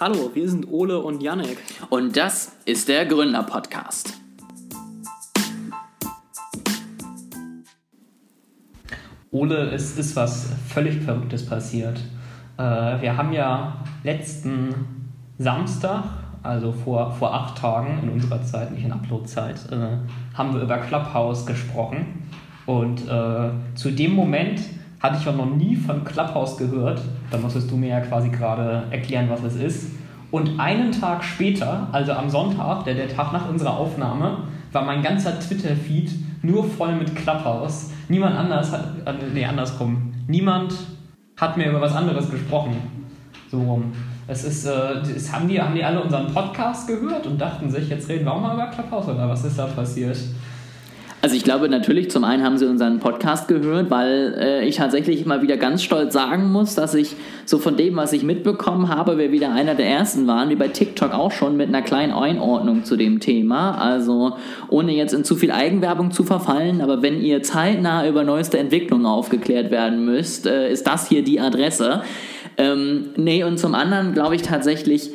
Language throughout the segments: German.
Hallo, wir sind Ole und Janek. Und das ist der Gründer-Podcast. Ole, es ist was völlig Verrücktes passiert. Äh, wir haben ja letzten Samstag, also vor, vor acht Tagen in unserer Zeit, nicht in Uploadzeit, äh, haben wir über Clubhouse gesprochen. Und äh, zu dem Moment hatte ich auch noch nie von Clubhouse gehört. Da musstest du mir ja quasi gerade erklären, was es ist. Und einen Tag später, also am Sonntag, der, der Tag nach unserer Aufnahme, war mein ganzer Twitter-Feed nur voll mit Clubhouse. Niemand anders hat, äh, nee, andersrum. Niemand hat mir über was anderes gesprochen. So rum. Es ist, äh, das haben, die, haben die alle unseren Podcast gehört und dachten sich, jetzt reden wir auch mal über Clubhouse oder was ist da passiert? Also ich glaube natürlich, zum einen haben sie unseren Podcast gehört, weil äh, ich tatsächlich mal wieder ganz stolz sagen muss, dass ich so von dem, was ich mitbekommen habe, wir wieder einer der ersten waren, wie bei TikTok auch schon mit einer kleinen Einordnung zu dem Thema. Also ohne jetzt in zu viel Eigenwerbung zu verfallen, aber wenn ihr zeitnah über neueste Entwicklungen aufgeklärt werden müsst, äh, ist das hier die Adresse. Ähm, nee, und zum anderen glaube ich tatsächlich,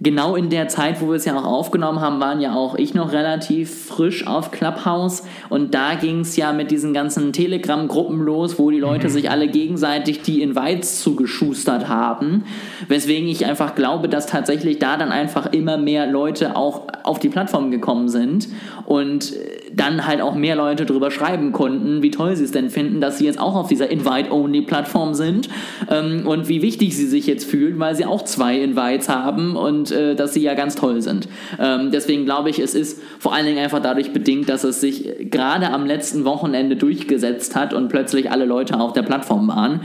genau in der Zeit, wo wir es ja auch aufgenommen haben, waren ja auch ich noch relativ frisch auf Clubhouse. Und da ging es ja mit diesen ganzen Telegram-Gruppen los, wo die Leute mhm. sich alle gegenseitig die Invites zugeschustert haben, weswegen ich einfach glaube, dass tatsächlich da dann einfach immer mehr Leute auch auf die Plattform gekommen sind. Und dann halt auch mehr Leute darüber schreiben konnten, wie toll sie es denn finden, dass sie jetzt auch auf dieser Invite-Only-Plattform sind ähm, und wie wichtig sie sich jetzt fühlen, weil sie auch zwei Invites haben und äh, dass sie ja ganz toll sind. Ähm, deswegen glaube ich, es ist vor allen Dingen einfach dadurch bedingt, dass es sich gerade am letzten Wochenende durchgesetzt hat und plötzlich alle Leute auf der Plattform waren.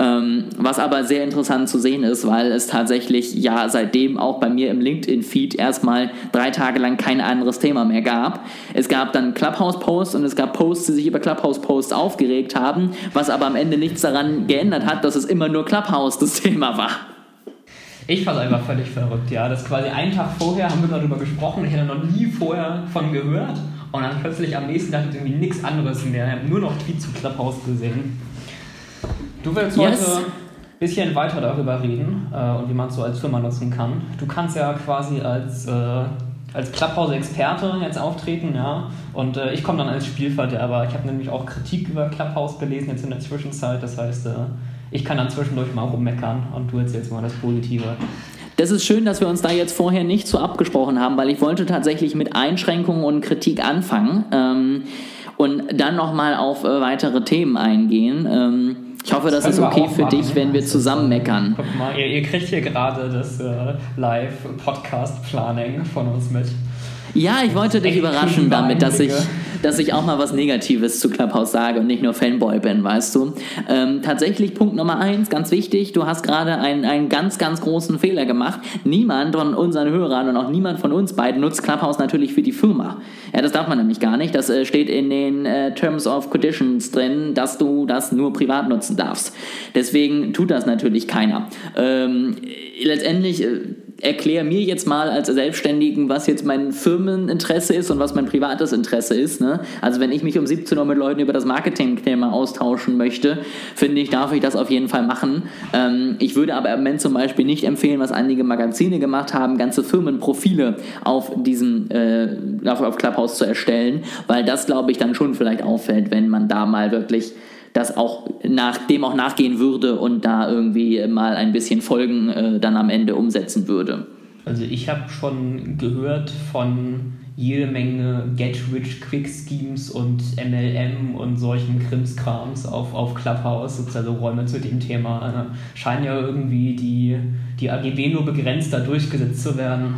Ähm, was aber sehr interessant zu sehen ist, weil es tatsächlich ja seitdem auch bei mir im LinkedIn-Feed erstmal drei Tage lang kein anderes Thema mehr gab. Es gab dann Clubhouse-Posts und es gab Posts, die sich über Clubhouse-Posts aufgeregt haben, was aber am Ende nichts daran geändert hat, dass es immer nur Clubhouse das Thema war. Ich fand es einfach völlig verrückt, ja. Das quasi einen Tag vorher haben wir darüber gesprochen, ich hatte noch nie vorher von gehört. Und dann plötzlich am nächsten Tag irgendwie nichts anderes mehr. Ich habe nur noch Tweets zu Clubhouse gesehen. Du willst yes. heute ein bisschen weiter darüber reden äh, und wie man es so als Firma nutzen kann. Du kannst ja quasi als, äh, als Clubhouse-Experte jetzt auftreten, ja. Und äh, ich komme dann als Spielverderber. Ich habe nämlich auch Kritik über Clubhouse gelesen jetzt in der Zwischenzeit. Das heißt, äh, ich kann dann zwischendurch mal rummeckern und du erzählst mal das Positive. Das ist schön, dass wir uns da jetzt vorher nicht so abgesprochen haben, weil ich wollte tatsächlich mit Einschränkungen und Kritik anfangen ähm, und dann nochmal auf äh, weitere Themen eingehen. Ähm, ich hoffe, das, das ist okay für dich, wenn wir zusammen meckern. Guck mal, ihr, ihr kriegt hier gerade das äh, Live-Podcast-Planning von uns mit. Ja, ich wollte dich überraschen damit, dass ich, dass ich auch mal was Negatives zu Clubhouse sage und nicht nur Fanboy bin, weißt du. Ähm, tatsächlich Punkt Nummer eins, ganz wichtig, du hast gerade einen, einen ganz, ganz großen Fehler gemacht. Niemand von unseren Hörern und auch niemand von uns beiden nutzt Clubhouse natürlich für die Firma. Ja, das darf man nämlich gar nicht. Das äh, steht in den äh, Terms of Conditions drin, dass du das nur privat nutzen darfst. Deswegen tut das natürlich keiner. Ähm, letztendlich... Äh, erkläre mir jetzt mal als Selbstständigen, was jetzt mein Firmeninteresse ist und was mein privates Interesse ist. Ne? Also wenn ich mich um 17 Uhr mit Leuten über das Marketing-Thema austauschen möchte, finde ich, darf ich das auf jeden Fall machen. Ähm, ich würde aber im Moment zum Beispiel nicht empfehlen, was einige Magazine gemacht haben, ganze Firmenprofile auf diesem äh, auf Clubhouse zu erstellen, weil das, glaube ich, dann schon vielleicht auffällt, wenn man da mal wirklich das auch nach, dem auch nachgehen würde und da irgendwie mal ein bisschen Folgen äh, dann am Ende umsetzen würde. Also ich habe schon gehört von jede Menge Get-Rich-Quick-Schemes und MLM und solchen Krimskrams auf, auf Clubhouse, also Räume zu dem Thema, äh, scheinen ja irgendwie die, die AGB nur begrenzt da durchgesetzt zu werden.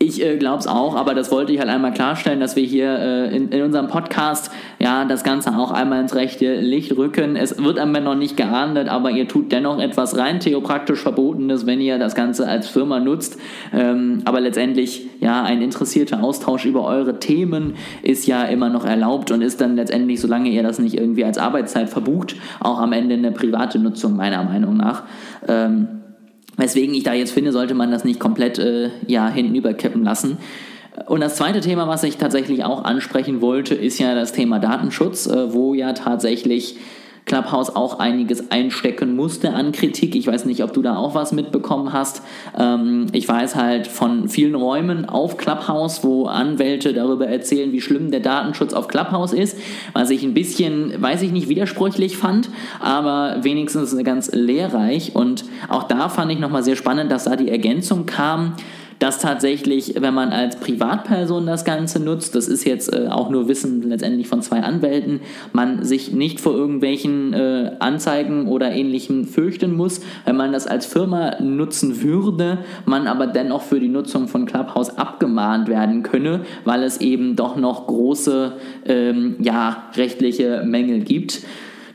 Ich äh, glaube es auch, aber das wollte ich halt einmal klarstellen, dass wir hier äh, in, in unserem Podcast ja das Ganze auch einmal ins rechte Licht rücken. Es wird am Ende noch nicht geahndet, aber ihr tut dennoch etwas rein theopraktisch Verbotenes, wenn ihr das Ganze als Firma nutzt. Ähm, aber letztendlich, ja, ein interessierter Austausch über eure Themen ist ja immer noch erlaubt und ist dann letztendlich, solange ihr das nicht irgendwie als Arbeitszeit verbucht, auch am Ende eine private Nutzung meiner Meinung nach. Ähm, Weswegen ich da jetzt finde, sollte man das nicht komplett äh, ja, hintenüberkippen lassen. Und das zweite Thema, was ich tatsächlich auch ansprechen wollte, ist ja das Thema Datenschutz, äh, wo ja tatsächlich Clubhouse auch einiges einstecken musste an Kritik. Ich weiß nicht, ob du da auch was mitbekommen hast. Ähm, ich weiß halt von vielen Räumen auf Clubhouse, wo Anwälte darüber erzählen, wie schlimm der Datenschutz auf Clubhouse ist, was ich ein bisschen, weiß ich nicht, widersprüchlich fand, aber wenigstens ganz lehrreich. Und auch da fand ich nochmal sehr spannend, dass da die Ergänzung kam, dass tatsächlich, wenn man als Privatperson das Ganze nutzt, das ist jetzt äh, auch nur Wissen letztendlich von zwei Anwälten, man sich nicht vor irgendwelchen äh, Anzeigen oder ähnlichem fürchten muss. Wenn man das als Firma nutzen würde, man aber dennoch für die Nutzung von Clubhouse abgemahnt werden könne, weil es eben doch noch große ähm, ja, rechtliche Mängel gibt.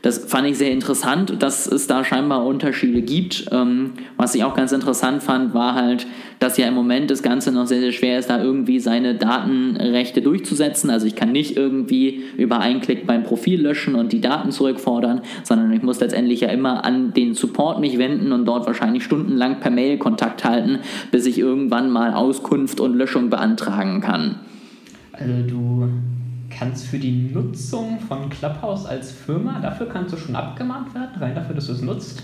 Das fand ich sehr interessant, dass es da scheinbar Unterschiede gibt. Ähm, was ich auch ganz interessant fand, war halt, dass ja im Moment das Ganze noch sehr, sehr schwer ist, da irgendwie seine Datenrechte durchzusetzen. Also ich kann nicht irgendwie über einen Klick mein Profil löschen und die Daten zurückfordern, sondern ich muss letztendlich ja immer an den Support mich wenden und dort wahrscheinlich stundenlang per Mail Kontakt halten, bis ich irgendwann mal Auskunft und Löschung beantragen kann. Also du kannst für die Nutzung von Clubhouse als Firma, dafür kannst du schon abgemahnt werden, rein dafür, dass du es nutzt?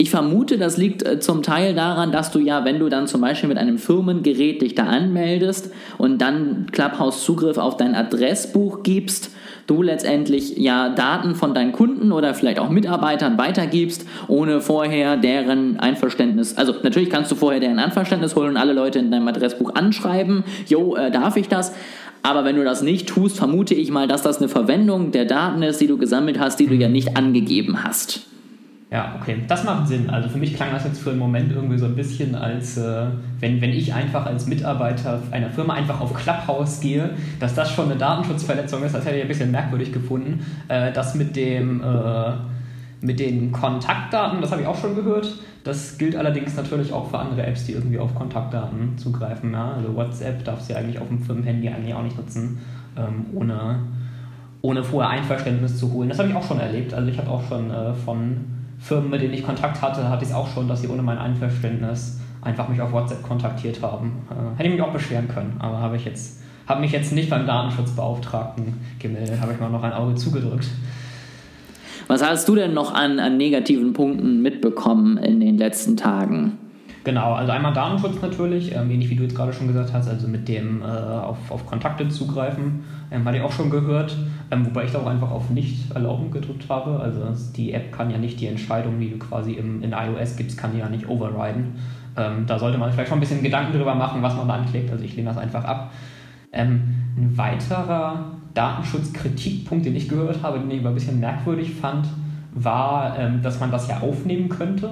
Ich vermute, das liegt äh, zum Teil daran, dass du ja, wenn du dann zum Beispiel mit einem Firmengerät dich da anmeldest und dann Clubhouse Zugriff auf dein Adressbuch gibst, du letztendlich ja Daten von deinen Kunden oder vielleicht auch Mitarbeitern weitergibst, ohne vorher deren Einverständnis. Also natürlich kannst du vorher deren Einverständnis holen und alle Leute in deinem Adressbuch anschreiben, jo, äh, darf ich das? Aber wenn du das nicht tust, vermute ich mal, dass das eine Verwendung der Daten ist, die du gesammelt hast, die du ja nicht angegeben hast. Ja, okay, das macht Sinn. Also für mich klang das jetzt für einen Moment irgendwie so ein bisschen als, äh, wenn, wenn ich einfach als Mitarbeiter einer Firma einfach auf Clubhouse gehe, dass das schon eine Datenschutzverletzung ist, das hätte ich ein bisschen merkwürdig gefunden. Äh, das mit dem... Äh, mit den Kontaktdaten, das habe ich auch schon gehört. Das gilt allerdings natürlich auch für andere Apps, die irgendwie auf Kontaktdaten zugreifen. Ja? Also WhatsApp darfst du ja eigentlich auf dem Firmenhandy eigentlich auch nicht nutzen, ähm, ohne, ohne vorher Einverständnis zu holen. Das habe ich auch schon erlebt. Also ich habe auch schon äh, von Firmen, mit denen ich Kontakt hatte, hatte ich es auch schon, dass sie ohne mein Einverständnis einfach mich auf WhatsApp kontaktiert haben. Äh, hätte ich mich auch beschweren können, aber habe ich jetzt habe mich jetzt nicht beim Datenschutzbeauftragten gemeldet, habe ich mal noch ein Auge zugedrückt. Was hast du denn noch an, an negativen Punkten mitbekommen in den letzten Tagen? Genau, also einmal Datenschutz natürlich, ähm, ähnlich wie du jetzt gerade schon gesagt hast, also mit dem äh, auf, auf Kontakte zugreifen, ähm, hatte ich auch schon gehört, ähm, wobei ich da auch einfach auf Nicht erlauben gedrückt habe. Also die App kann ja nicht die Entscheidung, die du quasi im, in iOS gibst, kann die ja nicht overriden. Ähm, da sollte man vielleicht schon ein bisschen Gedanken drüber machen, was man da anklickt. Also ich lehne das einfach ab. Ähm, ein weiterer Datenschutzkritikpunkt, den ich gehört habe, den ich aber ein bisschen merkwürdig fand, war, ähm, dass man das ja aufnehmen könnte.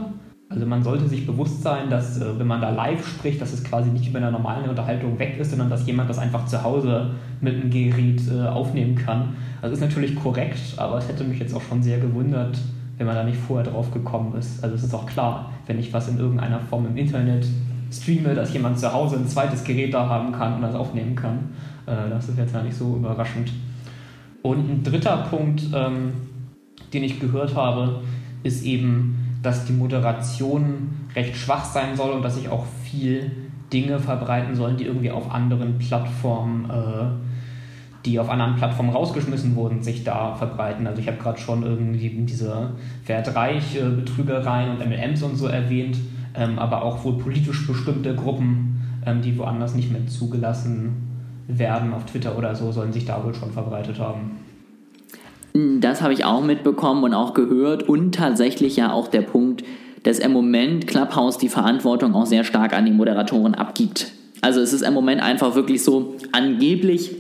Also man sollte sich bewusst sein, dass äh, wenn man da live spricht, dass es quasi nicht über einer normalen Unterhaltung weg ist, sondern dass jemand das einfach zu Hause mit einem Gerät äh, aufnehmen kann. Das ist natürlich korrekt, aber es hätte mich jetzt auch schon sehr gewundert, wenn man da nicht vorher drauf gekommen ist. Also es ist auch klar, wenn ich was in irgendeiner Form im Internet streame, dass jemand zu Hause ein zweites Gerät da haben kann und das aufnehmen kann. Äh, das ist jetzt ja nicht so überraschend. Und ein dritter Punkt, ähm, den ich gehört habe, ist eben, dass die Moderation recht schwach sein soll und dass sich auch viel Dinge verbreiten sollen, die irgendwie auf anderen Plattformen, äh, die auf anderen Plattformen rausgeschmissen wurden, sich da verbreiten. Also ich habe gerade schon irgendwie diese Wertreich-Betrügereien und MLMs und so erwähnt, ähm, aber auch wohl politisch bestimmte Gruppen, ähm, die woanders nicht mehr zugelassen werden auf Twitter oder so, sollen sich da wohl schon verbreitet haben. Das habe ich auch mitbekommen und auch gehört und tatsächlich ja auch der Punkt, dass im Moment Clubhouse die Verantwortung auch sehr stark an die Moderatoren abgibt. Also es ist im Moment einfach wirklich so, angeblich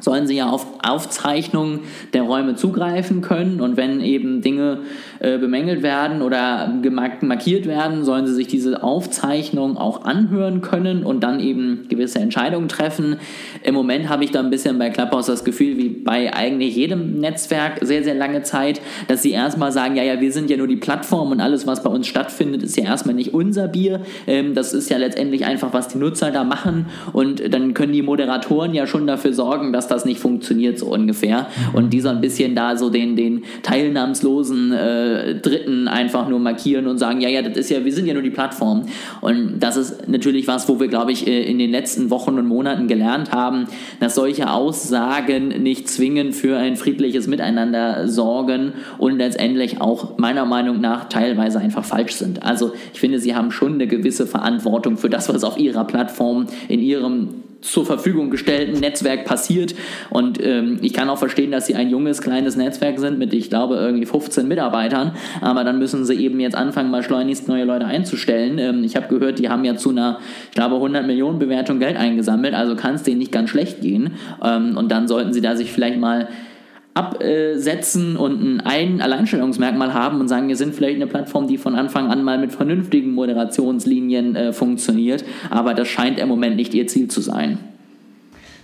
sollen sie ja auf Aufzeichnungen der Räume zugreifen können und wenn eben Dinge äh, bemängelt werden oder markiert werden, sollen sie sich diese Aufzeichnung auch anhören können und dann eben gewisse Entscheidungen treffen. Im Moment habe ich da ein bisschen bei Clubhouse das Gefühl, wie bei eigentlich jedem Netzwerk sehr, sehr lange Zeit, dass sie erstmal sagen, ja, ja, wir sind ja nur die Plattform und alles, was bei uns stattfindet, ist ja erstmal nicht unser Bier. Ähm, das ist ja letztendlich einfach, was die Nutzer da machen und dann können die Moderatoren ja schon dafür sorgen, dass das nicht funktioniert funktioniert, so ungefähr. Und die so ein bisschen da so den, den teilnahmslosen äh, Dritten einfach nur markieren und sagen, ja, ja, das ist ja, wir sind ja nur die Plattform. Und das ist natürlich was, wo wir, glaube ich, äh, in den letzten Wochen und Monaten gelernt haben, dass solche Aussagen nicht zwingend für ein friedliches Miteinander sorgen und letztendlich auch meiner Meinung nach teilweise einfach falsch sind. Also ich finde, sie haben schon eine gewisse Verantwortung für das, was auf ihrer Plattform in ihrem zur Verfügung gestellten Netzwerk passiert. Und ähm, ich kann auch verstehen, dass sie ein junges, kleines Netzwerk sind mit, ich glaube, irgendwie 15 Mitarbeitern. Aber dann müssen sie eben jetzt anfangen, mal schleunigst neue Leute einzustellen. Ähm, ich habe gehört, die haben ja zu einer, ich glaube, 100 Millionen Bewertung Geld eingesammelt. Also kann es denen nicht ganz schlecht gehen. Ähm, und dann sollten sie da sich vielleicht mal absetzen und ein Alleinstellungsmerkmal haben und sagen, wir sind vielleicht eine Plattform, die von Anfang an mal mit vernünftigen Moderationslinien äh, funktioniert, aber das scheint im Moment nicht ihr Ziel zu sein.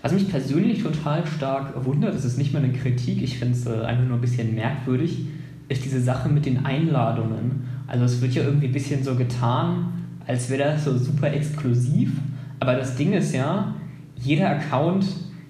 Was mich persönlich total stark wundert, das ist nicht mal eine Kritik, ich finde es äh, einfach nur ein bisschen merkwürdig, ist diese Sache mit den Einladungen. Also es wird ja irgendwie ein bisschen so getan, als wäre das so super exklusiv, aber das Ding ist ja, jeder Account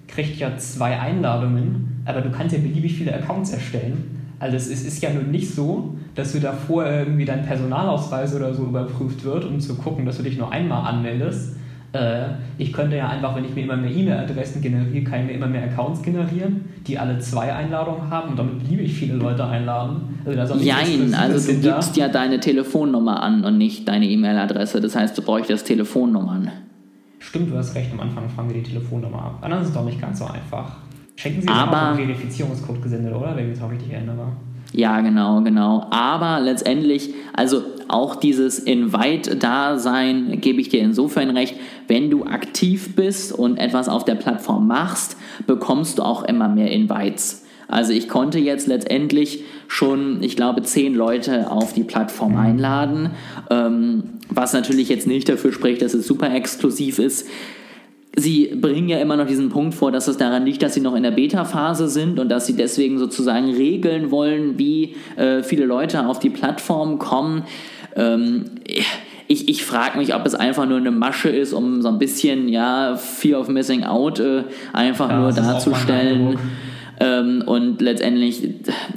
kriegt ja zwei Einladungen aber du kannst ja beliebig viele Accounts erstellen. Also es ist, ist ja nun nicht so, dass du davor irgendwie dein Personalausweis oder so überprüft wird, um zu gucken, dass du dich nur einmal anmeldest. Äh, ich könnte ja einfach, wenn ich mir immer mehr E-Mail-Adressen generiere, kann ich mir immer mehr Accounts generieren, die alle zwei Einladungen haben und damit beliebig viele Leute einladen. Also Jein, also du gibst ja deine Telefonnummer an und nicht deine E-Mail-Adresse. Das heißt, du bräuchtest Telefonnummern. Stimmt, du hast recht, am Anfang fragen wir die Telefonnummer ab. Dann ist es doch nicht ganz so einfach. Schenken Sie aber, auch einen Verifizierungscode gesendet, oder? Wenn ich mich auch richtig erinnere. Ja, genau, genau. Aber letztendlich, also auch dieses Invite-Dasein gebe ich dir insofern recht, wenn du aktiv bist und etwas auf der Plattform machst, bekommst du auch immer mehr Invites. Also ich konnte jetzt letztendlich schon, ich glaube, zehn Leute auf die Plattform einladen, ähm, was natürlich jetzt nicht dafür spricht, dass es super exklusiv ist. Sie bringen ja immer noch diesen Punkt vor, dass es daran liegt, dass sie noch in der Beta-Phase sind und dass sie deswegen sozusagen regeln wollen, wie äh, viele Leute auf die Plattform kommen. Ähm, ich, ich frage mich, ob es einfach nur eine Masche ist, um so ein bisschen, ja, Fear of Missing Out äh, einfach ja, nur darzustellen. Ähm, und letztendlich,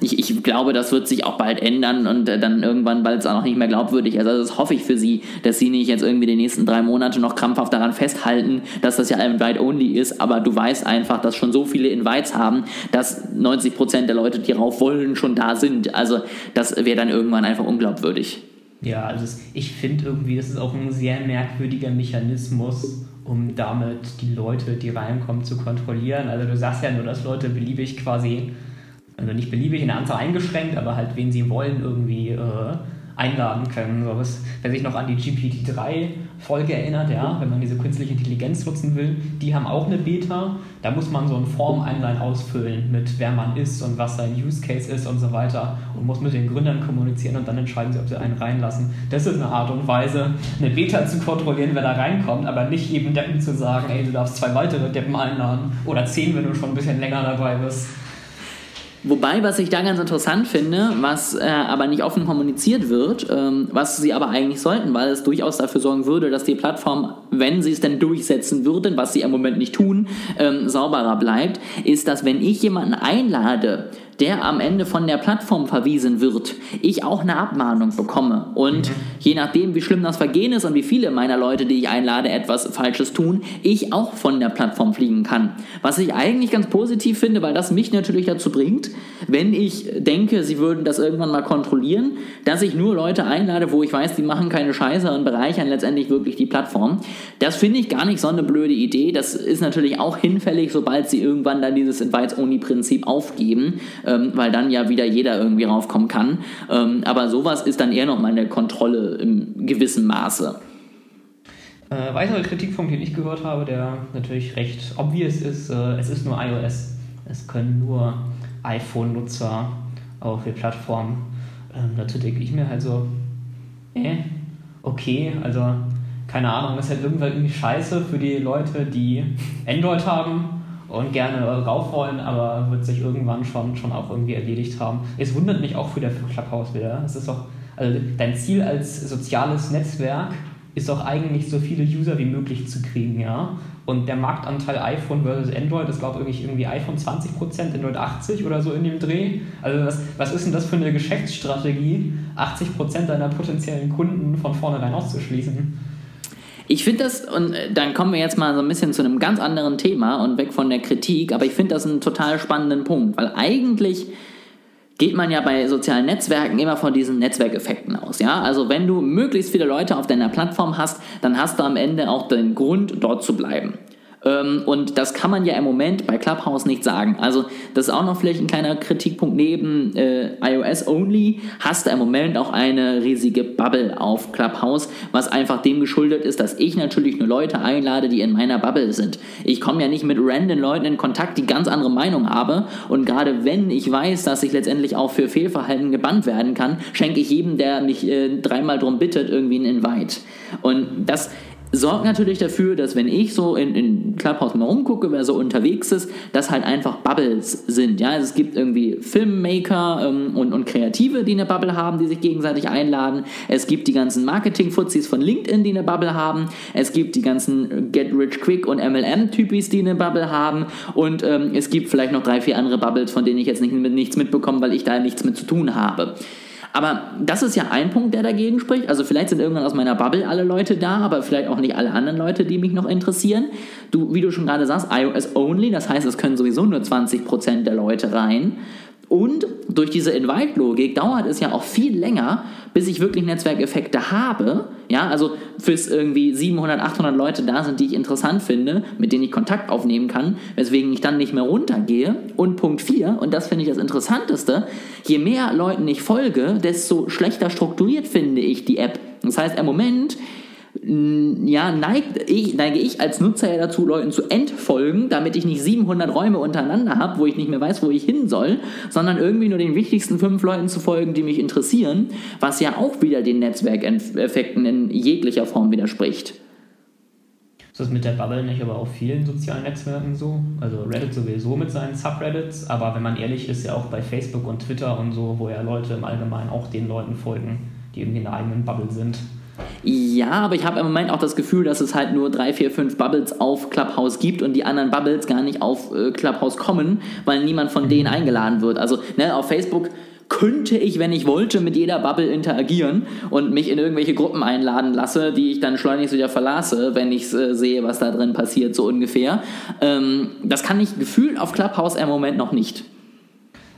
ich, ich glaube, das wird sich auch bald ändern und äh, dann irgendwann, weil es auch noch nicht mehr glaubwürdig ist. Also das hoffe ich für sie, dass sie nicht jetzt irgendwie die nächsten drei Monate noch krampfhaft daran festhalten, dass das ja Invite-Only ist, aber du weißt einfach, dass schon so viele Invites haben, dass 90% der Leute, die rauf wollen, schon da sind. Also das wäre dann irgendwann einfach unglaubwürdig. Ja, also ich finde irgendwie, das ist auch ein sehr merkwürdiger Mechanismus um damit die Leute, die reinkommen, zu kontrollieren. Also du sagst ja nur, dass Leute beliebig quasi, also nicht beliebig in der Anzahl eingeschränkt, aber halt wen sie wollen irgendwie äh, einladen können. So was, wer sich noch an die GPT-3-Folge erinnert, ja, wenn man diese künstliche Intelligenz nutzen will, die haben auch eine Beta. Da muss man so ein Form-Einlein ausfüllen mit wer man ist und was sein Use Case ist und so weiter und muss mit den Gründern kommunizieren und dann entscheiden sie, ob sie einen reinlassen. Das ist eine Art und Weise, eine Beta zu kontrollieren, wer da reinkommt, aber nicht jedem Deppen zu sagen, ey, du darfst zwei weitere Deppen einladen oder zehn, wenn du schon ein bisschen länger dabei bist. Wobei, was ich da ganz interessant finde, was äh, aber nicht offen kommuniziert wird, ähm, was sie aber eigentlich sollten, weil es durchaus dafür sorgen würde, dass die Plattform, wenn sie es denn durchsetzen würden, was sie im Moment nicht tun, ähm, sauberer bleibt, ist, dass wenn ich jemanden einlade, der am Ende von der Plattform verwiesen wird, ich auch eine Abmahnung bekomme. Und mhm. je nachdem, wie schlimm das Vergehen ist und wie viele meiner Leute, die ich einlade, etwas Falsches tun, ich auch von der Plattform fliegen kann. Was ich eigentlich ganz positiv finde, weil das mich natürlich dazu bringt, wenn ich denke, sie würden das irgendwann mal kontrollieren, dass ich nur Leute einlade, wo ich weiß, die machen keine Scheiße und bereichern letztendlich wirklich die Plattform. Das finde ich gar nicht so eine blöde Idee. Das ist natürlich auch hinfällig, sobald sie irgendwann dann dieses Invites-Only-Prinzip aufgeben ähm, weil dann ja wieder jeder irgendwie raufkommen kann. Ähm, aber sowas ist dann eher noch mal eine Kontrolle im gewissen Maße. Äh, weiterer Kritikpunkt, den ich gehört habe, der natürlich recht obvious ist, äh, es ist nur iOS. Es können nur iPhone-Nutzer auf die Plattform. Ähm, dazu denke ich mir halt so, äh, okay, also keine Ahnung, ist halt irgendwann irgendwie scheiße für die Leute, die Android haben und gerne rauf wollen, aber wird sich irgendwann schon, schon auch irgendwie erledigt haben. Es wundert mich auch wieder für Clubhouse wieder. Es ist doch, also dein Ziel als soziales Netzwerk ist doch eigentlich so viele User wie möglich zu kriegen, ja. Und der Marktanteil iPhone versus Android ist, glaube ich, irgendwie iPhone 20%, Android 80% oder so in dem Dreh. Also was, was ist denn das für eine Geschäftsstrategie, 80% deiner potenziellen Kunden von vornherein auszuschließen? Ich finde das, und äh, dann kommen wir jetzt mal so ein bisschen zu einem ganz anderen Thema und weg von der Kritik, aber ich finde das einen total spannenden Punkt, weil eigentlich geht man ja bei sozialen Netzwerken immer von diesen Netzwerkeffekten aus. Ja? Also wenn du möglichst viele Leute auf deiner Plattform hast, dann hast du am Ende auch den Grund, dort zu bleiben. Ähm, und das kann man ja im Moment bei Clubhouse nicht sagen. Also, das ist auch noch vielleicht ein kleiner Kritikpunkt neben äh, iOS Only. Hast du im Moment auch eine riesige Bubble auf Clubhouse, was einfach dem geschuldet ist, dass ich natürlich nur Leute einlade, die in meiner Bubble sind. Ich komme ja nicht mit random Leuten in Kontakt, die ganz andere Meinung haben. Und gerade wenn ich weiß, dass ich letztendlich auch für Fehlverhalten gebannt werden kann, schenke ich jedem, der mich äh, dreimal drum bittet, irgendwie einen Invite. Und das sorgt natürlich dafür, dass wenn ich so in, in Clubhouse mal rumgucke, wer so unterwegs ist, dass halt einfach Bubbles sind. Ja, also es gibt irgendwie Filmmaker ähm, und, und Kreative, die eine Bubble haben, die sich gegenseitig einladen. Es gibt die ganzen Marketing-Fuzis von LinkedIn, die eine Bubble haben. Es gibt die ganzen Get Rich Quick und MLM-Typis, die eine Bubble haben. Und ähm, es gibt vielleicht noch drei, vier andere Bubbles, von denen ich jetzt nicht, nichts mitbekomme, weil ich da nichts mit zu tun habe. Aber das ist ja ein Punkt, der dagegen spricht. Also vielleicht sind irgendwann aus meiner Bubble alle Leute da, aber vielleicht auch nicht alle anderen Leute, die mich noch interessieren. Du, wie du schon gerade sagst, iOS only, das heißt, es können sowieso nur 20% der Leute rein. Und durch diese Invite-Logik dauert es ja auch viel länger, bis ich wirklich Netzwerkeffekte habe. Ja, also bis irgendwie 700, 800 Leute da sind, die ich interessant finde, mit denen ich Kontakt aufnehmen kann, weswegen ich dann nicht mehr runtergehe. Und Punkt 4, und das finde ich das Interessanteste, je mehr Leuten ich folge, desto schlechter strukturiert finde ich die App. Das heißt, im Moment ja, neigt ich, neige ich als Nutzer ja dazu, Leuten zu entfolgen, damit ich nicht 700 Räume untereinander habe, wo ich nicht mehr weiß, wo ich hin soll, sondern irgendwie nur den wichtigsten fünf Leuten zu folgen, die mich interessieren, was ja auch wieder den Netzwerkeffekten in jeglicher Form widerspricht. Ist das mit der Bubble nicht aber auf vielen sozialen Netzwerken so? Also Reddit sowieso mit seinen Subreddits, aber wenn man ehrlich ist, ja auch bei Facebook und Twitter und so, wo ja Leute im Allgemeinen auch den Leuten folgen, die irgendwie in einer eigenen Bubble sind. Ja, aber ich habe im Moment auch das Gefühl, dass es halt nur drei, vier, fünf Bubbles auf Clubhouse gibt und die anderen Bubbles gar nicht auf äh, Clubhouse kommen, weil niemand von denen eingeladen wird. Also ne, auf Facebook könnte ich, wenn ich wollte, mit jeder Bubble interagieren und mich in irgendwelche Gruppen einladen lasse, die ich dann schleunigst wieder verlasse, wenn ich äh, sehe, was da drin passiert, so ungefähr. Ähm, das kann ich gefühlt auf Clubhouse im Moment noch nicht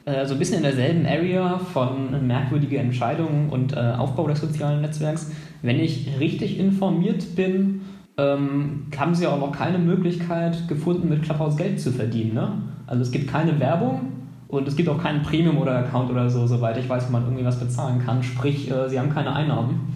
äh, so ein bisschen in derselben Area von merkwürdige Entscheidungen und äh, Aufbau des sozialen Netzwerks. Wenn ich richtig informiert bin, ähm, haben sie auch noch keine Möglichkeit gefunden, mit Clubhouse Geld zu verdienen. Ne? Also es gibt keine Werbung und es gibt auch keinen Premium oder Account oder so, soweit ich weiß, wo man irgendwie was bezahlen kann. Sprich, äh, sie haben keine Einnahmen.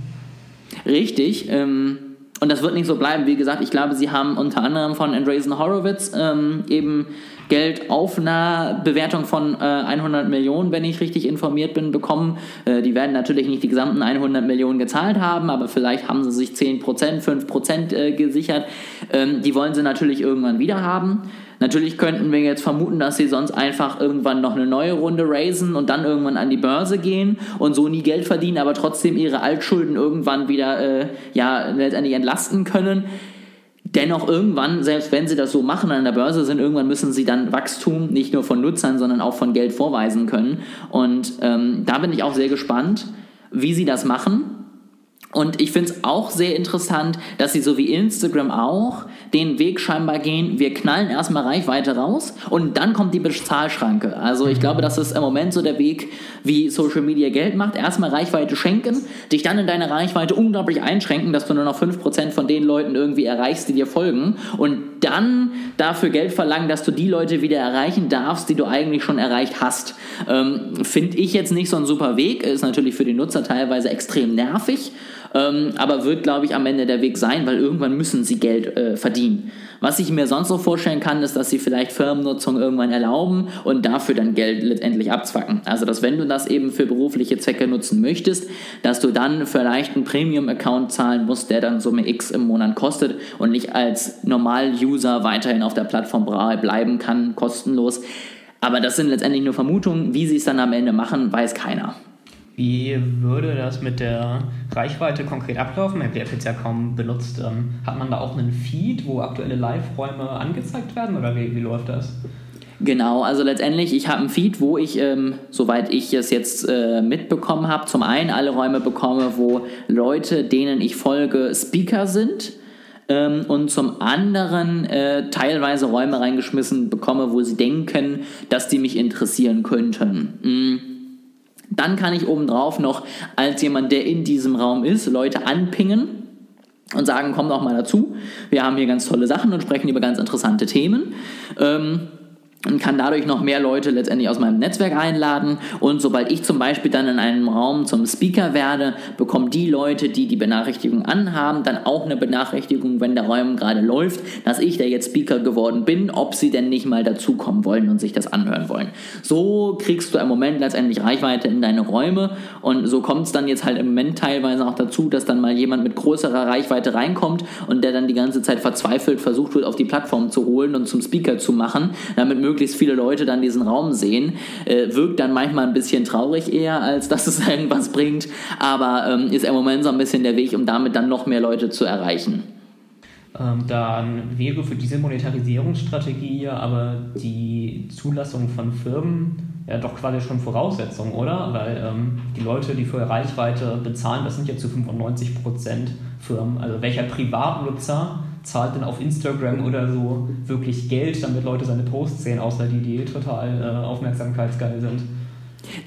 Richtig. Ähm und das wird nicht so bleiben. Wie gesagt, ich glaube, sie haben unter anderem von Andreessen Horowitz ähm, eben Geld auf einer Bewertung von äh, 100 Millionen, wenn ich richtig informiert bin, bekommen. Äh, die werden natürlich nicht die gesamten 100 Millionen gezahlt haben, aber vielleicht haben sie sich 10%, 5% äh, gesichert. Ähm, die wollen sie natürlich irgendwann wieder haben. Natürlich könnten wir jetzt vermuten, dass sie sonst einfach irgendwann noch eine neue Runde raisen und dann irgendwann an die Börse gehen und so nie Geld verdienen, aber trotzdem ihre Altschulden irgendwann wieder äh, ja, letztendlich entlasten können. Dennoch irgendwann, selbst wenn sie das so machen an der Börse sind, irgendwann müssen sie dann Wachstum nicht nur von Nutzern, sondern auch von Geld vorweisen können. Und ähm, da bin ich auch sehr gespannt, wie sie das machen. Und ich finde es auch sehr interessant, dass sie so wie Instagram auch den Weg scheinbar gehen, wir knallen erstmal Reichweite raus und dann kommt die Bezahlschranke. Also ich glaube, das ist im Moment so der Weg, wie Social Media Geld macht. Erstmal Reichweite schenken, dich dann in deine Reichweite unglaublich einschränken, dass du nur noch 5% von den Leuten irgendwie erreichst, die dir folgen und dann dafür Geld verlangen, dass du die Leute wieder erreichen darfst, die du eigentlich schon erreicht hast. Ähm, Finde ich jetzt nicht so ein super Weg, ist natürlich für die Nutzer teilweise extrem nervig ähm, aber wird, glaube ich, am Ende der Weg sein, weil irgendwann müssen sie Geld äh, verdienen. Was ich mir sonst noch vorstellen kann, ist, dass sie vielleicht Firmennutzung irgendwann erlauben und dafür dann Geld letztendlich abzwacken. Also, dass wenn du das eben für berufliche Zwecke nutzen möchtest, dass du dann vielleicht einen Premium-Account zahlen musst, der dann Summe X im Monat kostet und nicht als Normal-User weiterhin auf der Plattform bleiben kann, kostenlos. Aber das sind letztendlich nur Vermutungen. Wie sie es dann am Ende machen, weiß keiner. Wie würde das mit der Reichweite konkret ablaufen? Ich habe jetzt ja kaum benutzt. Ähm, hat man da auch einen Feed, wo aktuelle Live-Räume angezeigt werden oder wie, wie läuft das? Genau, also letztendlich, ich habe einen Feed, wo ich, ähm, soweit ich es jetzt äh, mitbekommen habe, zum einen alle Räume bekomme, wo Leute, denen ich folge, Speaker sind ähm, und zum anderen äh, teilweise Räume reingeschmissen bekomme, wo sie denken, dass die mich interessieren könnten. Mhm. Dann kann ich obendrauf noch als jemand, der in diesem Raum ist, Leute anpingen und sagen, komm doch mal dazu. Wir haben hier ganz tolle Sachen und sprechen über ganz interessante Themen. Ähm, und kann dadurch noch mehr Leute letztendlich aus meinem Netzwerk einladen. Und sobald ich zum Beispiel dann in einem Raum zum Speaker werde, bekommen die Leute, die die Benachrichtigung anhaben, dann auch eine Benachrichtigung, wenn der Raum gerade läuft, dass ich da jetzt Speaker geworden bin, ob sie denn nicht mal dazukommen wollen und sich das anhören wollen. So kriegst du im Moment letztendlich Reichweite in deine Räume und so kommt es dann jetzt halt im Moment teilweise auch dazu, dass dann mal jemand mit größerer Reichweite reinkommt und der dann die ganze Zeit verzweifelt versucht wird, auf die Plattform zu holen und zum Speaker zu machen, damit möglichst möglichst viele Leute dann diesen Raum sehen. Äh, wirkt dann manchmal ein bisschen traurig eher, als dass es irgendwas bringt, aber ähm, ist im Moment so ein bisschen der Weg, um damit dann noch mehr Leute zu erreichen. Ähm, dann wäre für diese Monetarisierungsstrategie aber die Zulassung von Firmen ja doch quasi schon Voraussetzung, oder? Weil ähm, die Leute, die für Reichweite bezahlen, das sind ja zu 95% Firmen. Also welcher Privatnutzer zahlt denn auf Instagram oder so wirklich Geld, damit Leute seine Posts sehen, außer die, die total äh, aufmerksamkeitsgeil sind.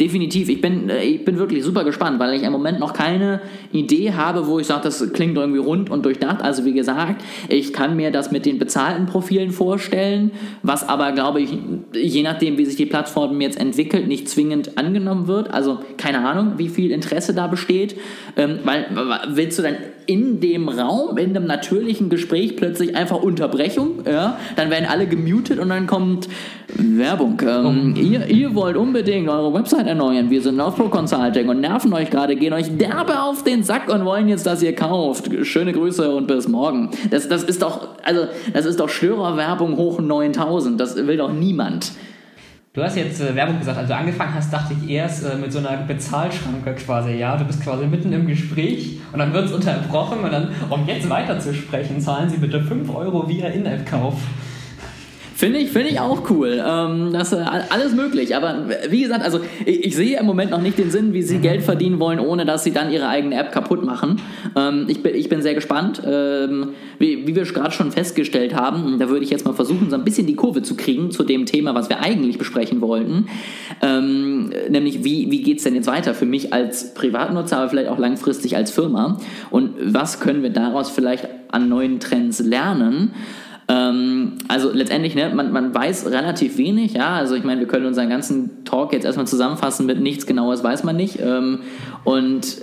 Definitiv. Ich bin, äh, ich bin wirklich super gespannt, weil ich im Moment noch keine Idee habe, wo ich sage, das klingt irgendwie rund und durchdacht. Also wie gesagt, ich kann mir das mit den bezahlten Profilen vorstellen, was aber, glaube ich, je nachdem, wie sich die Plattform jetzt entwickelt, nicht zwingend angenommen wird. Also keine Ahnung, wie viel Interesse da besteht. Ähm, weil willst du dann in dem Raum, in einem natürlichen Gespräch plötzlich einfach Unterbrechung, ja, dann werden alle gemutet und dann kommt Werbung. Ähm, ihr, ihr wollt unbedingt eure Website erneuern, wir sind auf Pro Consulting und nerven euch gerade, gehen euch derbe auf den Sack und wollen jetzt, dass ihr kauft. Schöne Grüße und bis morgen. Das, das ist doch, also, das ist doch Störerwerbung hoch 9000. Das will doch niemand. Du hast jetzt äh, Werbung gesagt, also angefangen hast, dachte ich erst äh, mit so einer Bezahlschranke quasi, ja. Du bist quasi mitten im Gespräch und dann wird es unterbrochen und dann, um jetzt weiterzusprechen, zahlen Sie bitte 5 Euro via In-App-Kauf. Finde ich, find ich auch cool. Ähm, das ist alles möglich. Aber wie gesagt, also ich, ich, sehe im Moment noch nicht den Sinn, wie sie Geld verdienen wollen, ohne dass sie dann ihre eigene App kaputt machen. Ähm, ich, bin, ich bin sehr gespannt. Ähm, wie, wie wir gerade schon festgestellt haben, da würde ich jetzt mal versuchen, so ein bisschen die Kurve zu kriegen zu dem Thema, was wir eigentlich besprechen wollten. Ähm, nämlich, wie, wie geht es denn jetzt weiter für mich als Privatnutzer, aber vielleicht auch langfristig als Firma? Und was können wir daraus vielleicht an neuen Trends lernen? Ähm, also letztendlich, ne, man, man weiß relativ wenig, ja. Also ich meine, wir können unseren ganzen Talk jetzt erstmal zusammenfassen mit nichts Genaues weiß man nicht. Ähm, und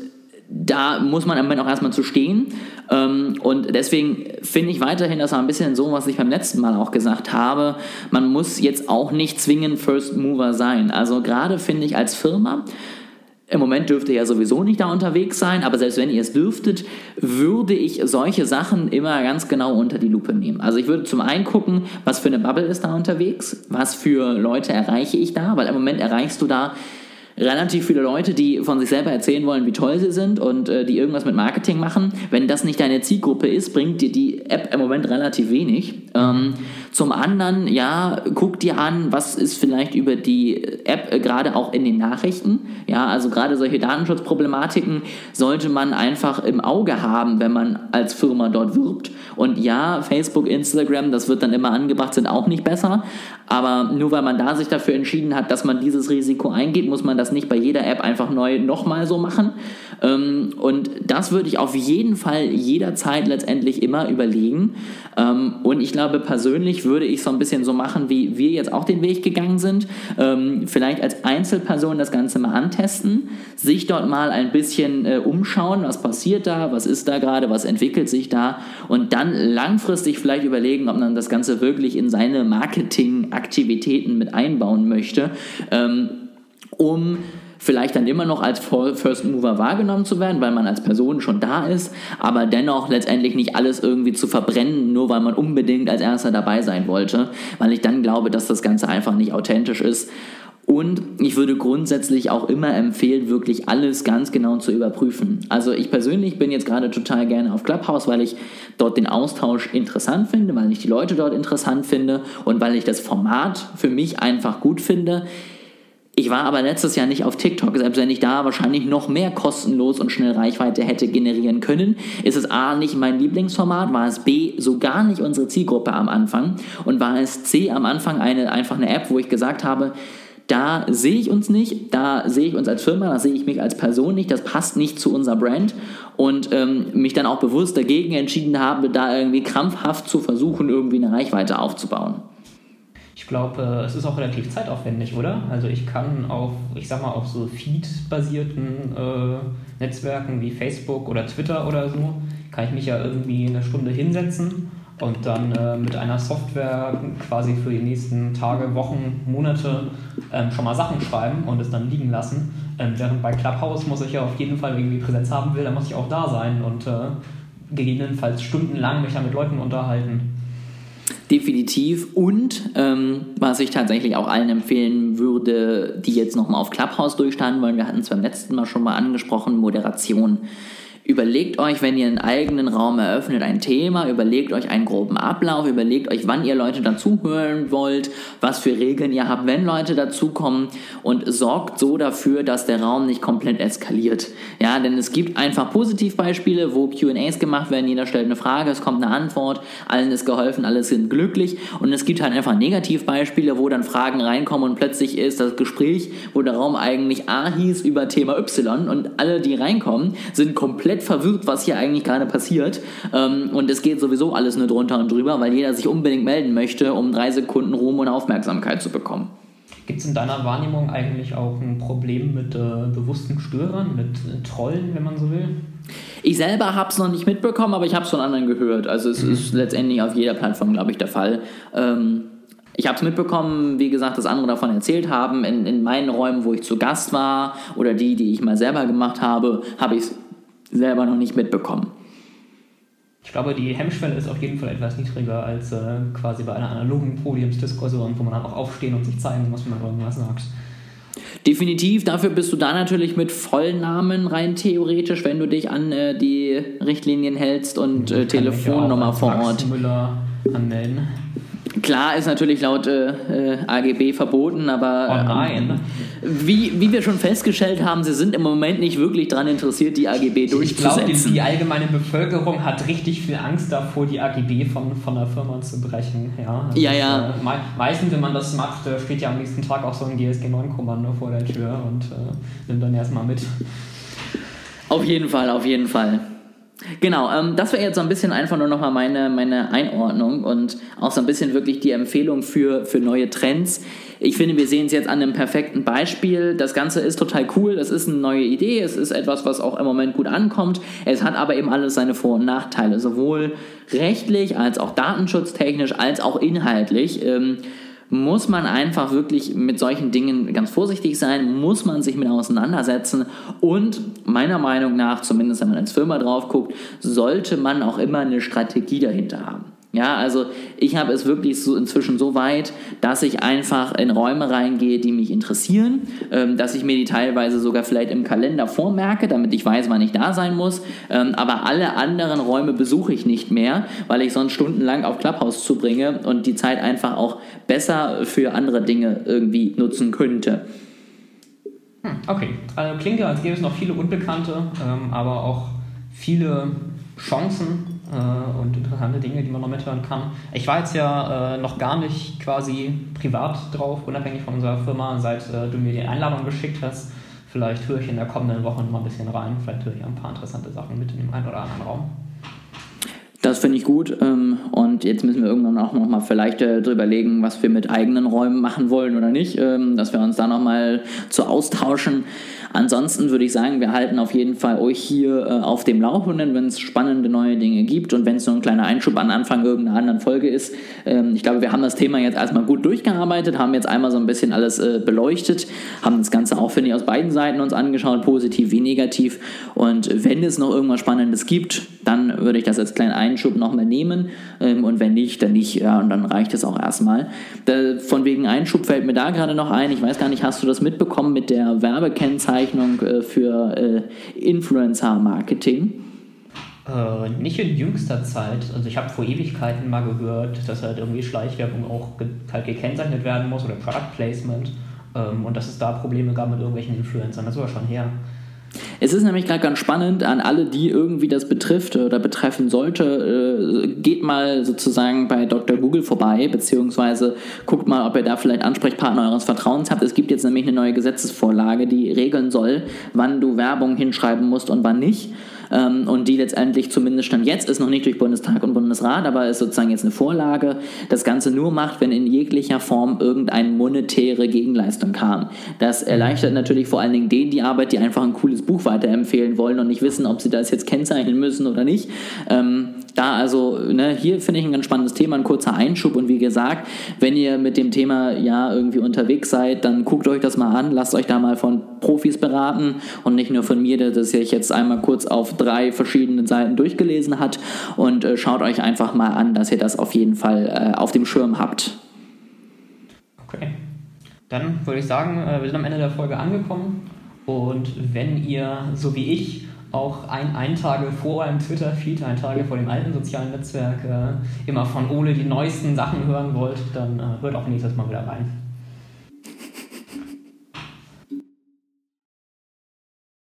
da muss man am Ende auch erstmal zu stehen. Ähm, und deswegen finde ich weiterhin, das war ein bisschen so, was ich beim letzten Mal auch gesagt habe, man muss jetzt auch nicht zwingend First Mover sein. Also gerade finde ich als Firma, im Moment dürft ihr ja sowieso nicht da unterwegs sein, aber selbst wenn ihr es dürftet, würde ich solche Sachen immer ganz genau unter die Lupe nehmen. Also ich würde zum einen gucken, was für eine Bubble ist da unterwegs, was für Leute erreiche ich da, weil im Moment erreichst du da relativ viele Leute, die von sich selber erzählen wollen, wie toll sie sind und äh, die irgendwas mit Marketing machen. Wenn das nicht deine Zielgruppe ist, bringt dir die App im Moment relativ wenig. Ähm, zum anderen, ja, guck dir an, was ist vielleicht über die App äh, gerade auch in den Nachrichten. Ja, also gerade solche Datenschutzproblematiken sollte man einfach im Auge haben, wenn man als Firma dort wirbt. Und ja, Facebook, Instagram, das wird dann immer angebracht, sind auch nicht besser. Aber nur weil man da sich dafür entschieden hat, dass man dieses Risiko eingeht, muss man das nicht bei jeder App einfach neu nochmal so machen. Ähm, und das würde ich auf jeden Fall jederzeit letztendlich immer überlegen. Ähm, und ich glaube, persönlich würde ich so ein bisschen so machen, wie wir jetzt auch den Weg gegangen sind. Ähm, vielleicht als Einzelperson das Ganze mal antesten, sich dort mal ein bisschen äh, umschauen, was passiert da, was ist da gerade, was entwickelt sich da und dann langfristig vielleicht überlegen, ob man das Ganze wirklich in seine Marketingaktivitäten mit einbauen möchte, ähm, um vielleicht dann immer noch als First Mover wahrgenommen zu werden, weil man als Person schon da ist, aber dennoch letztendlich nicht alles irgendwie zu verbrennen, nur weil man unbedingt als Erster dabei sein wollte, weil ich dann glaube, dass das Ganze einfach nicht authentisch ist Und ich würde grundsätzlich auch immer empfehlen, wirklich alles ganz genau zu überprüfen. Also ich persönlich bin jetzt gerade total gerne auf Clubhouse, weil ich dort den Austausch interessant finde, weil ich die Leute dort interessant finde und weil ich das Format für mich einfach gut finde. Ich war aber letztes Jahr nicht auf TikTok, selbst wenn ich da wahrscheinlich noch mehr kostenlos und schnell Reichweite hätte generieren können, ist es A nicht mein Lieblingsformat, war es B so gar nicht unsere Zielgruppe am Anfang und war es C am Anfang eine, einfach eine App, wo ich gesagt habe, da sehe ich uns nicht, da sehe ich uns als Firma, da sehe ich mich als Person nicht, das passt nicht zu unserer Brand und ähm, mich dann auch bewusst dagegen entschieden habe, da irgendwie krampfhaft zu versuchen, irgendwie eine Reichweite aufzubauen. Ich glaube, es ist auch relativ zeitaufwendig, oder? Also ich kann auf, ich sag mal, auf so Feed-basierten äh, Netzwerken wie Facebook oder Twitter oder so, kann ich mich ja irgendwie eine Stunde hinsetzen und dann äh, mit einer Software quasi für die nächsten Tage, Wochen, Monate ähm, schon mal Sachen schreiben und es dann liegen lassen. Ähm, während bei Clubhouse muss ich ja auf jeden Fall irgendwie Präsenz haben will, dann muss ich auch da sein und äh, gegebenenfalls stundenlang mich dann mit Leuten unterhalten. Definitiv. Und ähm, was ich tatsächlich auch allen empfehlen würde, die jetzt nochmal auf Clubhouse durchstanden wollen, wir hatten es beim letzten Mal schon mal angesprochen, Moderation. Überlegt euch, wenn ihr einen eigenen Raum eröffnet, ein Thema, überlegt euch einen groben Ablauf, überlegt euch, wann ihr Leute dazuhören wollt, was für Regeln ihr habt, wenn Leute dazukommen und sorgt so dafür, dass der Raum nicht komplett eskaliert. Ja, denn es gibt einfach Positivbeispiele, wo QAs gemacht werden, jeder stellt eine Frage, es kommt eine Antwort, allen ist geholfen, alle sind glücklich und es gibt halt einfach Negativbeispiele, wo dann Fragen reinkommen und plötzlich ist das Gespräch, wo der Raum eigentlich A hieß über Thema Y und alle, die reinkommen, sind komplett komplett verwirrt, was hier eigentlich gerade passiert. Ähm, und es geht sowieso alles nur drunter und drüber, weil jeder sich unbedingt melden möchte, um drei Sekunden Ruhm und Aufmerksamkeit zu bekommen. Gibt es in deiner Wahrnehmung eigentlich auch ein Problem mit äh, bewussten Störern, mit äh, Trollen, wenn man so will? Ich selber habe es noch nicht mitbekommen, aber ich habe es von anderen gehört. Also es mhm. ist letztendlich auf jeder Plattform, glaube ich, der Fall. Ähm, ich habe es mitbekommen, wie gesagt, dass andere davon erzählt haben. In, in meinen Räumen, wo ich zu Gast war oder die, die ich mal selber gemacht habe, habe ich es selber noch nicht mitbekommen. Ich glaube, die Hemmschwelle ist auf jeden Fall etwas niedriger als äh, quasi bei einer analogen Podiumsdiskussion, wo man dann auch aufstehen und sich zeigen muss, wenn man irgendwas sagt. Definitiv, dafür bist du da natürlich mit Vollnamen rein theoretisch, wenn du dich an äh, die Richtlinien hältst und äh, Telefonnummer vor Ort. Müller anmelden. Klar ist natürlich laut äh, AGB verboten, aber oh nein. Wie, wie wir schon festgestellt haben, sie sind im Moment nicht wirklich daran interessiert, die AGB durchzusetzen. Ich glaube, die allgemeine Bevölkerung hat richtig viel Angst davor, die AGB von, von der Firma zu brechen. Ja, ja. Ist, ja. Äh, meistens, wenn man das macht, äh, steht ja am nächsten Tag auch so ein GSG 9-Kommando vor der Tür und äh, nimmt dann erstmal mit. Auf jeden Fall, auf jeden Fall. Genau, ähm, das wäre jetzt so ein bisschen einfach nur nochmal meine, meine Einordnung und auch so ein bisschen wirklich die Empfehlung für, für neue Trends. Ich finde, wir sehen es jetzt an einem perfekten Beispiel. Das Ganze ist total cool, es ist eine neue Idee, es ist etwas, was auch im Moment gut ankommt. Es hat aber eben alles seine Vor- und Nachteile, sowohl rechtlich als auch datenschutztechnisch als auch inhaltlich. Ähm, muss man einfach wirklich mit solchen Dingen ganz vorsichtig sein, muss man sich mit auseinandersetzen und meiner Meinung nach, zumindest wenn man als Firma drauf guckt, sollte man auch immer eine Strategie dahinter haben. Ja, also ich habe es wirklich so inzwischen so weit, dass ich einfach in Räume reingehe, die mich interessieren, ähm, dass ich mir die teilweise sogar vielleicht im Kalender vormerke, damit ich weiß, wann ich da sein muss. Ähm, aber alle anderen Räume besuche ich nicht mehr, weil ich sonst stundenlang auf Clubhouse zubringe und die Zeit einfach auch besser für andere Dinge irgendwie nutzen könnte. Hm, okay, also klingt ja, als gäbe es noch viele Unbekannte, ähm, aber auch viele Chancen äh, und interessante Dinge, die man noch mithören kann. Ich war jetzt ja äh, noch gar nicht quasi privat drauf, unabhängig von unserer Firma, seit äh, du mir die Einladung geschickt hast. Vielleicht höre ich in der kommenden Woche noch mal ein bisschen rein. Vielleicht höre ich ein paar interessante Sachen mit in dem einen oder anderen Raum. Das finde ich gut. Ähm, und jetzt müssen wir irgendwann auch noch mal vielleicht äh, drüber legen, was wir mit eigenen Räumen machen wollen oder nicht. Ähm, dass wir uns da noch mal zu austauschen. Ansonsten würde ich sagen, wir halten auf jeden Fall euch hier äh, auf dem Laufenden, wenn es spannende neue Dinge gibt und wenn es so ein kleiner Einschub an Anfang irgendeiner anderen Folge ist. Ähm, ich glaube, wir haben das Thema jetzt erstmal gut durchgearbeitet, haben jetzt einmal so ein bisschen alles äh, beleuchtet, haben das Ganze auch, finde ich, aus beiden Seiten uns angeschaut, positiv wie negativ. Und wenn es noch irgendwas Spannendes gibt, dann würde ich das als kleinen Einschub nochmal nehmen. Ähm, und wenn nicht, dann nicht. Ja, und dann reicht es auch erstmal. Da, von wegen Einschub fällt mir da gerade noch ein. Ich weiß gar nicht, hast du das mitbekommen mit der Werbekennzeichnung äh, für äh, Influencer-Marketing? Äh, nicht in jüngster Zeit. Also ich habe vor Ewigkeiten mal gehört, dass halt irgendwie Schleichwerbung auch ge halt gekennzeichnet werden muss oder Product Placement. Ähm, und dass es da Probleme gab mit irgendwelchen Influencern. Das war schon her. Es ist nämlich gerade ganz spannend an alle, die irgendwie das betrifft oder betreffen sollte. Äh, geht mal sozusagen bei Dr. Google vorbei, beziehungsweise guckt mal, ob ihr da vielleicht Ansprechpartner eures Vertrauens habt. Es gibt jetzt nämlich eine neue Gesetzesvorlage, die regeln soll, wann du Werbung hinschreiben musst und wann nicht ähm, und die letztendlich zumindest stand jetzt, ist noch nicht durch Bundestag und Bundesrat, aber ist sozusagen jetzt eine Vorlage, das Ganze nur macht, wenn in jeglicher Form irgendeine monetäre Gegenleistung kam. Das erleichtert natürlich vor allen Dingen denen die Arbeit, die einfach ein cooles Buch weiterempfehlen wollen und nicht wissen, ob sie das jetzt kennzeichnen müssen oder nicht. Ähm, da also, ne, hier finde ich ein ganz spannendes Thema, ein kurzer Einschub und wie gesagt, wenn ihr mit dem Thema ja irgendwie unterwegs seid, dann guckt euch das mal an, lasst euch da mal von Profis beraten und nicht nur von mir, der das ich jetzt einmal kurz auf drei verschiedenen Seiten durchgelesen hat und äh, schaut euch einfach mal an, dass ihr das auf jeden Fall äh, auf dem Schirm habt. Okay. Dann würde ich sagen, äh, wir sind am Ende der Folge angekommen und wenn ihr, so wie ich, auch ein, ein Tage vor eurem Twitter-Feed, ein Tage vor dem alten sozialen Netzwerk, äh, immer von Ole die neuesten Sachen hören wollt, dann äh, hört auch nächstes Mal wieder rein.